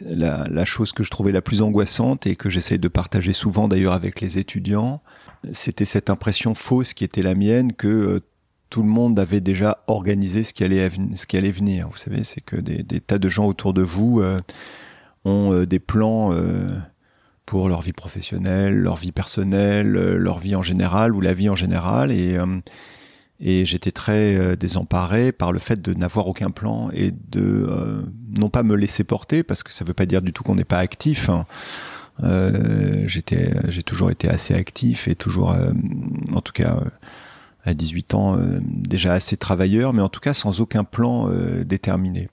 La, chose que je trouvais la plus angoissante et que j'essaye de partager souvent d'ailleurs avec les étudiants, c'était cette impression fausse qui était la mienne que euh, tout le monde avait déjà organisé ce qui allait, ce qui allait venir. Vous savez, c'est que des, tas de gens autour de vous euh, ont euh, des plans pour leur vie professionnelle, leur vie personnelle, leur vie en général ou la vie en général. Et j'étais très désemparé par le fait de n'avoir aucun plan et de non pas me laisser porter, parce que ça ne veut pas dire du tout qu'on n'est pas actif. Hein. j'étais, j'ai toujours été assez actif et toujours, en tout cas à 18 ans euh, déjà assez travailleur, mais en tout cas sans aucun plan euh, déterminé.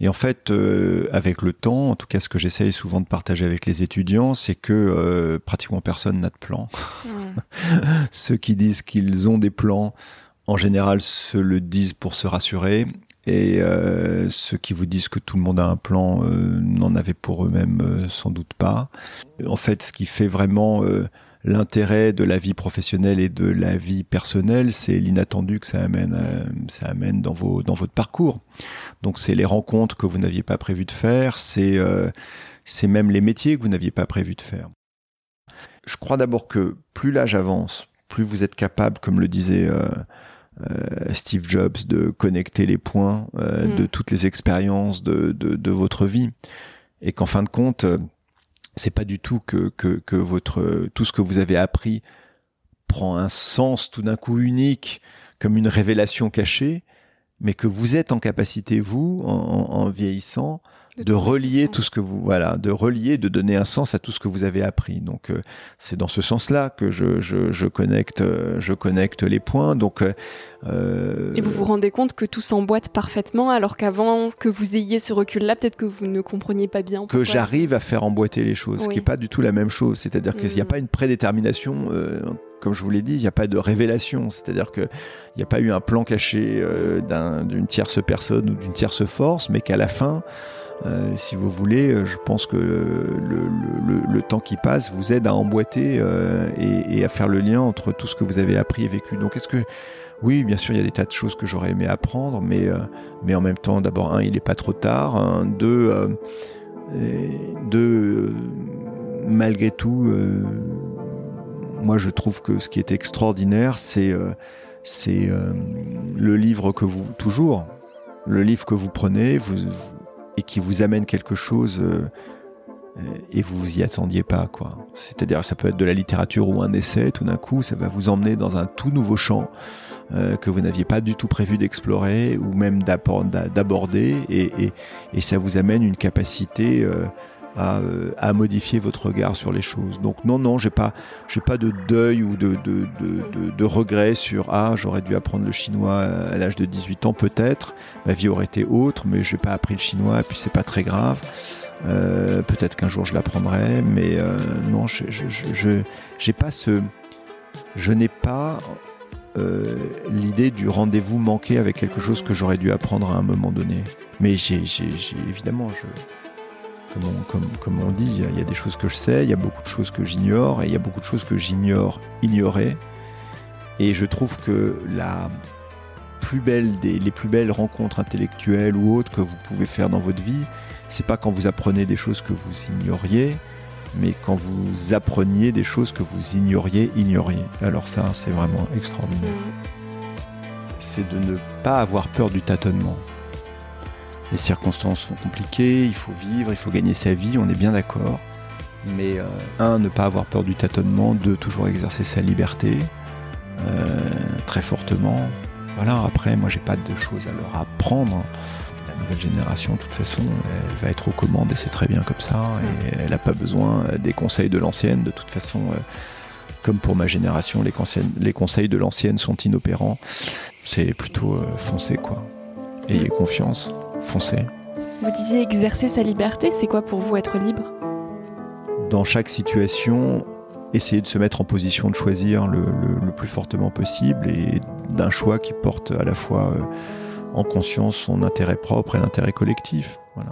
Et en fait, euh, avec le temps, en tout cas ce que j'essaye souvent de partager avec les étudiants, c'est que euh, pratiquement personne n'a de plan. Ceux qui disent qu'ils ont des plans, en général, se le disent pour se rassurer. Et euh, ceux qui vous disent que tout le monde a un plan n'en avaient pour eux-mêmes sans doute pas. En fait, ce qui fait vraiment l'intérêt de la vie professionnelle et de la vie personnelle, c'est l'inattendu que ça amène, euh, ça amène dans, votre parcours. Donc c'est les rencontres que vous n'aviez pas prévu de faire, c'est euh, c'est même les métiers que vous n'aviez pas prévu de faire. Je crois d'abord que plus l'âge avance, plus vous êtes capable, comme le disait euh, euh, Steve Jobs, de connecter les points euh, mmh. de toutes les expériences de, de, de, votre vie. Et qu'en fin de compte, c'est pas du tout que, que, que votre tout ce que vous avez appris prend un sens tout d'un coup unique comme une révélation cachée, mais que vous êtes en capacité vous en, en vieillissant de, de relier tout ce que vous voilà de relier de donner un sens à tout ce que vous avez appris. Donc euh, c'est dans ce sens là que je, je, je connecte euh, je connecte les points. Donc euh, et vous vous rendez compte que tout s'emboîte parfaitement alors qu'avant que vous ayez ce recul là peut-être que vous ne compreniez pas bien pourquoi. que j'arrive à faire emboîter les choses oui. ce qui est pas du tout la même chose. C'est-à-dire qu'il n'y a pas une prédétermination euh, comme je vous l'ai dit, il n'y a pas de révélation, c'est-à-dire qu'il n'y a pas eu un plan caché euh, d'une un, tierce personne ou d'une tierce force, mais qu'à la fin, euh, si vous voulez, euh, je pense que le, temps qui passe vous aide à emboîter euh, et, à faire le lien entre tout ce que vous avez appris et vécu. Donc est-ce que oui, bien sûr, il y a des tas de choses que j'aurais aimé apprendre, mais, mais en même temps, d'abord, un, il n'est pas trop tard. Un, deux, malgré tout, moi je trouve que ce qui est extraordinaire, c'est c'est le livre que vous toujours le livre que vous prenez, vous et qui vous amène quelque chose euh, et vous vous y attendiez pas quoi. C'est-à-dire ça peut être de la littérature ou un essai, tout d'un coup ça va vous emmener dans un tout nouveau champ euh, que vous n'aviez pas du tout prévu d'explorer ou même d'aborder et, et, ça vous amène une capacité euh, à, à, modifier votre regard sur les choses. Donc non, non, j'ai pas, j'ai pas de deuil ou de, de, de, regret sur ah j'aurais dû apprendre le chinois à l'âge de 18 ans peut-être, ma vie aurait été autre, mais j'ai pas appris le chinois et puis c'est pas très grave. Euh, peut-être qu'un jour je l'apprendrai, mais euh, non, je, je, je, pas ce, je n'ai pas euh, l'idée du rendez-vous manqué avec quelque chose que j'aurais dû apprendre à un moment donné. Mais j'ai évidemment, je, comme on, comme, comme on dit, il y, a des choses que je sais, il y a beaucoup de choses que j'ignore, et il y a beaucoup de choses que j'ignore ignorer. Et je trouve que la plus belle des, les plus belles rencontres intellectuelles ou autres que vous pouvez faire dans votre vie, c'est pas quand vous apprenez des choses que vous ignoriez, mais quand vous appreniez des choses que vous ignoriez, ignoriez. Alors ça, c'est vraiment extraordinaire. Mmh. C'est de ne pas avoir peur du tâtonnement les circonstances sont compliquées, il faut vivre, il faut gagner sa vie, on est bien d'accord. Mais euh, un, ne pas avoir peur du tâtonnement, deux, toujours exercer sa liberté euh, très fortement. Voilà, après, moi, j'ai pas de choses à leur apprendre. La nouvelle génération, de toute façon, elle va être aux commandes et c'est très bien comme ça. Et elle n'a pas besoin des conseils de l'ancienne. De toute façon, euh, comme pour ma génération, les, conseils, les conseils de l'ancienne sont inopérants. C'est plutôt euh, foncer, quoi. Ayez confiance foncez. Vous disiez exercer sa liberté, c'est quoi pour vous être libre? Dans chaque situation, essayer de se mettre en position de choisir le, plus fortement possible et d'un choix qui porte à la fois euh, en conscience son intérêt propre et l'intérêt collectif. Voilà.